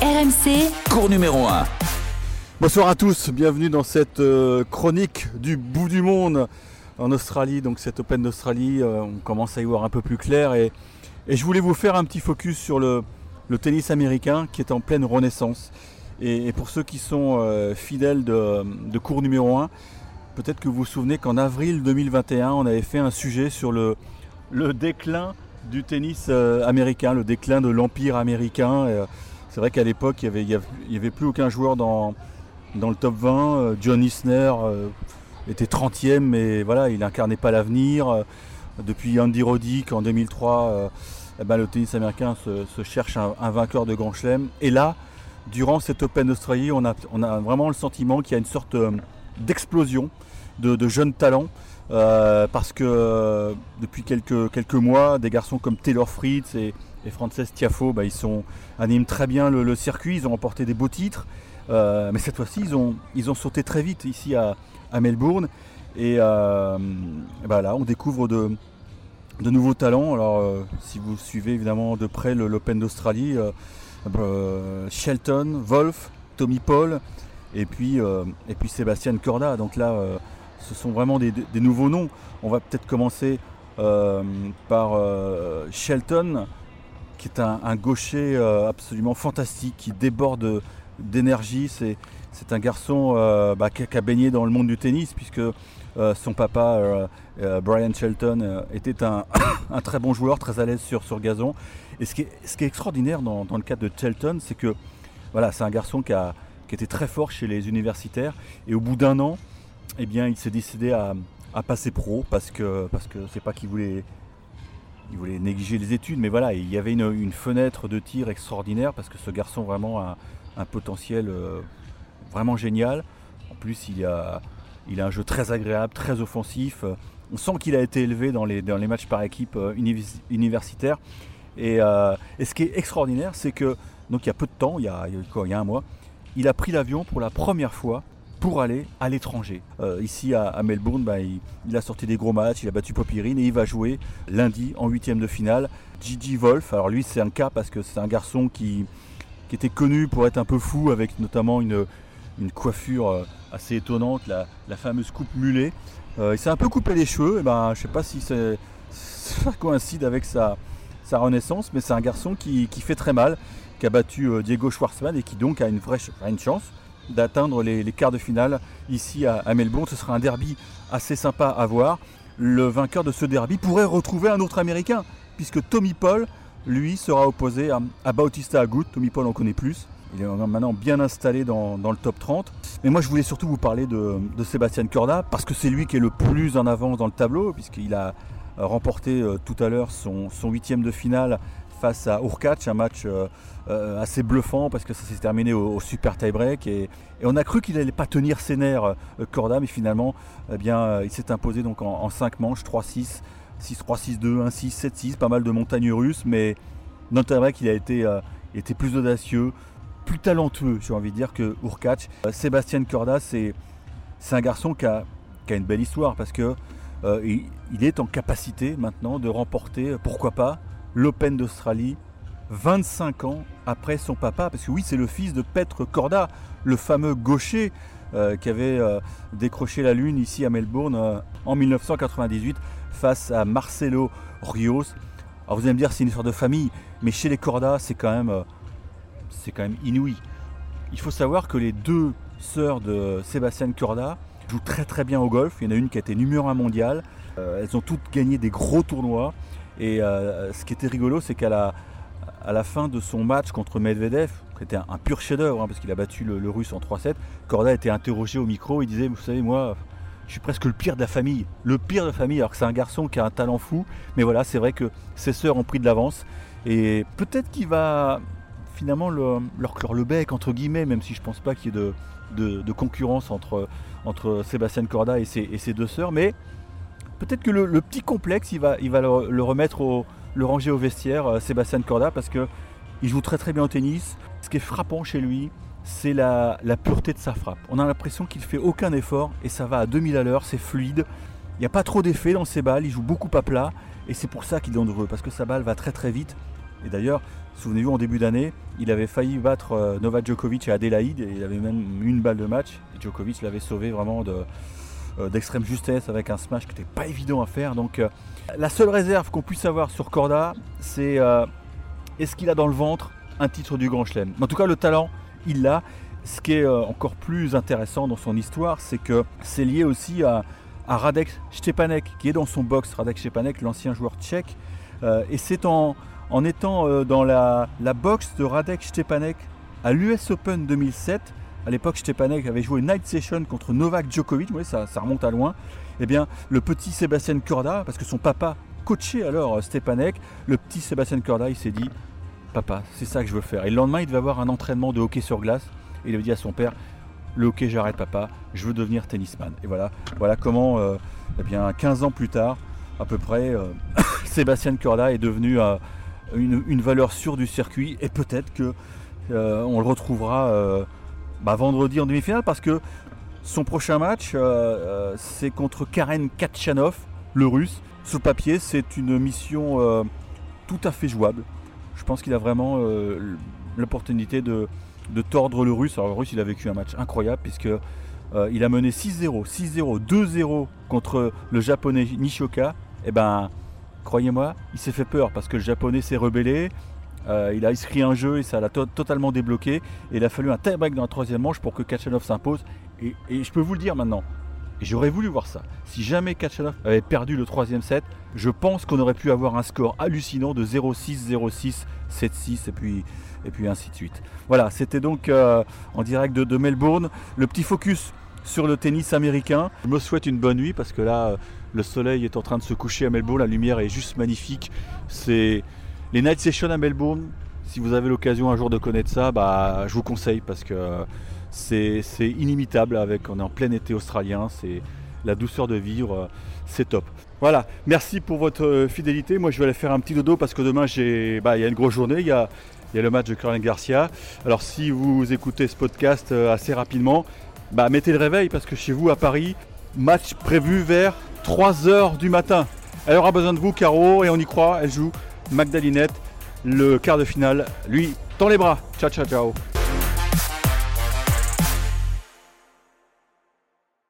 RMC, Cours numéro 1. Bonsoir à tous, bienvenue dans cette euh, chronique du bout du monde en Australie, donc cette Open d'Australie, euh, on commence à y voir un peu plus clair et, et je voulais vous faire un petit focus sur le, le tennis américain qui est en pleine renaissance. Et, et pour ceux qui sont euh, fidèles de, de cours numéro 1, peut-être que vous vous souvenez qu'en avril 2021, on avait fait un sujet sur le, le déclin du tennis américain, le déclin de l'empire américain. C'est vrai qu'à l'époque, il n'y avait, avait- plus aucun joueur dans, le top 20. Euh, John Isner euh, était 30e, mais voilà, il n'incarnait pas l'avenir. Euh, Depuis Andy Roddick en 2003, euh, eh ben, le tennis américain se, cherche un, vainqueur de Grand Chelem. Et là, durant cette Open d'Australie, on a, vraiment le sentiment qu'il y a une sorte d'explosion de, de jeunes talents. Euh, parce que euh, depuis quelques, quelques mois, des garçons comme Taylor Fritz et, Frances Tiafo, bah, ils sont, animent très bien le, circuit, ils ont remporté des beaux titres. Euh, mais cette fois-ci, ils ont, ils ont sauté très vite ici à, Melbourne. Et, et bah là, on découvre de, de nouveaux talents. Alors, si vous suivez évidemment de près l'Open d'Australie, euh, Shelton, Wolf, Tommy Paul, et puis, et puis Sébastien Corda. Donc là, ce sont vraiment des, nouveaux noms. On va peut-être commencer euh, par euh, Shelton, qui est un, gaucher euh, absolument fantastique, qui déborde d'énergie. C'est, un garçon bah, qui, a, baigné dans le monde du tennis, puisque son papa, Brian Shelton, était un, très bon joueur, très à l'aise sur, sur gazon. Et ce qui est, extraordinaire dans, dans le cadre de Shelton, c'est que voilà, c'est un garçon qui, a, qui était très fort chez les universitaires. Et au bout d'un an, eh bien, il s'est décidé à, passer pro parce que parce que c'est pas qu'il voulait négliger les études, mais voilà, il y avait une, fenêtre de tir extraordinaire parce que ce garçon vraiment a un potentiel euh, vraiment génial. En plus, il a, a un jeu très agréable, très offensif. On sent qu'il a été élevé dans les, matchs par équipe euh, univers- universitaires. Et, euh, et ce qui est extraordinaire, c'est que, donc il y a peu de temps, il y a, il y a un mois, il a pris l'avion pour la première fois pour aller à l'étranger. Euh, ici à, Melbourne, bah, il, a sorti des gros matchs, il a battu Popirine et il va jouer lundi en huitième de finale. Gigi Wolf, alors lui c'est un cas parce que c'est un garçon qui, était connu pour être un peu fou avec notamment une, coiffure euh, assez étonnante, la, fameuse coupe mulet. Euh, il s'est un peu coupé les cheveux, et ben, je sais pas si ça coïncide avec sa, sa renaissance, mais c'est un garçon qui, fait très mal, qui a battu Diego Schwartzmann et qui donc a une vraie a une chance d'atteindre les, quarts de finale ici à, Melbourne. Ce sera un derby assez sympa à voir. Le vainqueur de ce derby pourrait retrouver un autre Américain, puisque Tommy Paul, lui, sera opposé à, à Bautista Agut. Tommy Paul en connaît plus. Il est maintenant bien installé dans, le top 30. Mais moi, je voulais surtout vous parler de, Sébastien Corda, parce que c'est lui qui est le plus en avance dans le tableau, puisqu'il a remporté euh, tout à l'heure son huitième de finale face à Urkac, un match euh, euh, assez bluffant parce que ça s'est terminé au, super tie-break et, on a cru qu'il n'allait pas tenir ses nerfs euh, Corda, mais finalement eh bien, euh, il s'est imposé donc en, 5 manches, 3-6, 6-3, 6-2, 1-6, 7-6, pas mal de montagnes russes, mais le tie-break il a été, euh, plus audacieux, plus talentueux, j'ai envie de dire, que Urkac. Euh, Sébastien Corda, c'est un garçon qui a, a une belle histoire parce que euh, il, il est en capacité maintenant de remporter, pourquoi pas, l'Open d'Australie 25 ans après son papa, parce que oui, c'est le fils de Petre Corda, le fameux gaucher euh, qui avait euh, décroché la lune ici à Melbourne euh, en 1998 face à Marcelo Rios. Alors vous allez me dire, c'est une histoire de famille, mais chez les Corda, c'est quand même, c'est quand même inouï. Il faut savoir que les deux sœurs de Sébastien Corda jouent très très bien au golf. Il y en a une qui a été numéro 1 mondial. Elles ont toutes gagné des gros tournois. Et euh, ce qui était rigolo, c'est qu'à la, fin de son match contre Medvedev, qui était un, pur chef-d'œuvre, hein, parce qu'il a battu le, russe en 3-7, Corda été interrogé au micro. Il disait Vous savez, moi, je suis presque le pire de la famille. Le pire de la famille, alors que c'est un garçon qui a un talent fou. Mais voilà, c'est vrai que ses sœurs ont pris de l'avance. Et peut-être qu'il va finalement le- leur clore le bec, entre guillemets, même si je pense pas qu'il y ait de, concurrence entre, entre Sébastien Corda et ses, et ses deux sœurs. Mais peut-être que le, petit complexe, il va, le, remettre le ranger au vestiaire, euh, Sébastien Corda, parce que il joue très très bien au tennis. Ce qui est frappant chez lui, c'est la, pureté de sa frappe. On a l'impression qu'il fait aucun effort et ça va à 2000 à l'heure, c'est fluide. Il n'y a pas trop d'effet dans ses balles, il joue beaucoup à plat et c'est pour ça qu'il est dangereux, parce que sa balle va très très vite. Et d'ailleurs, Souvenez-vous, en début d'année, il avait failli battre euh, Novak Djokovic à Adélaïde et il avait même une balle de match. Et Djokovic l'avait sauvé vraiment euh, d'extrême justesse avec un smash qui n'était pas évident à faire. Donc euh, la seule réserve qu'on puisse avoir sur Corda, c'est est-ce qu'il a dans le ventre un titre du Grand Chelem? En tout cas, le talent, il l'a. Ce qui est encore plus intéressant dans son histoire, c'est que c'est lié aussi à, Radek Stepanek, qui est dans son box. Radek Stepanek, l'ancien joueur tchèque. et c'est en, étant euh, dans la, boxe de Radek Stepanek à l'US Open 2007. À l'époque, Stepanek avait joué Night Session contre Novak Djokovic, ça, ça remonte à loin. Eh bien, le petit Sébastien Corda, parce que son papa coachait alors euh, Stepanek, le petit Sébastien Corda, il s'est dit Papa, c'est ça que je veux faire. Et le lendemain, il devait avoir un entraînement de hockey sur glace. Et il avait dit à son père Le hockey, j'arrête, papa, je veux devenir tennisman. Et voilà, voilà comment, euh, eh bien, 15 ans plus tard, à peu près, Sébastien Corda est devenu une, valeur sûre du circuit et peut-être que euh, on le retrouvera euh, bah, vendredi en demi-finale parce que son prochain match euh, c'est contre Karen Kachanov, le russe. Le papier, c'est une mission tout à fait jouable. Je pense qu'il a vraiment l'opportunité de, tordre le russe. Alors le russe il a vécu un match incroyable puisque il a mené 6-0, 6-0, 2-0 contre le japonais Nishoka. Et eh ben croyez-moi, il s'est fait peur parce que le japonais s'est rebellé. Euh, il a inscrit un jeu et ça l'a totalement débloqué. Et il a fallu un tie-break dans la troisième manche pour que Kachanov s'impose. Et, je peux vous le dire maintenant, j'aurais voulu voir ça. Si jamais Kachanov avait perdu le troisième set, je pense qu'on aurait pu avoir un score hallucinant de 0-6, 0-6, 7-6 et puis, et puis ainsi de suite. Voilà, c'était donc euh, en direct de, de Melbourne. Le petit focus sur le tennis américain. Je me souhaite une bonne nuit parce que là, le soleil est en train de se coucher à Melbourne, la lumière est juste magnifique. C'est les night sessions à Melbourne. Si vous avez l'occasion un jour de connaître ça, bah, je vous conseille parce que c'est inimitable. Avec, on est en plein été australien, c'est la douceur de vivre, c'est top. Voilà, merci pour votre fidélité. Moi, je vais aller faire un petit dodo parce que demain, bah, il y a une grosse journée. Il y a, le match de Caroline Garcia. Alors, si vous écoutez ce podcast euh, assez rapidement, bah, mettez le réveil parce que chez vous à Paris, match prévu vers 3h du matin. Elle aura besoin de vous, Caro, et on y croit. Elle joue Magdalinette, le quart de finale. Lui, tend les bras. Ciao, ciao, ciao.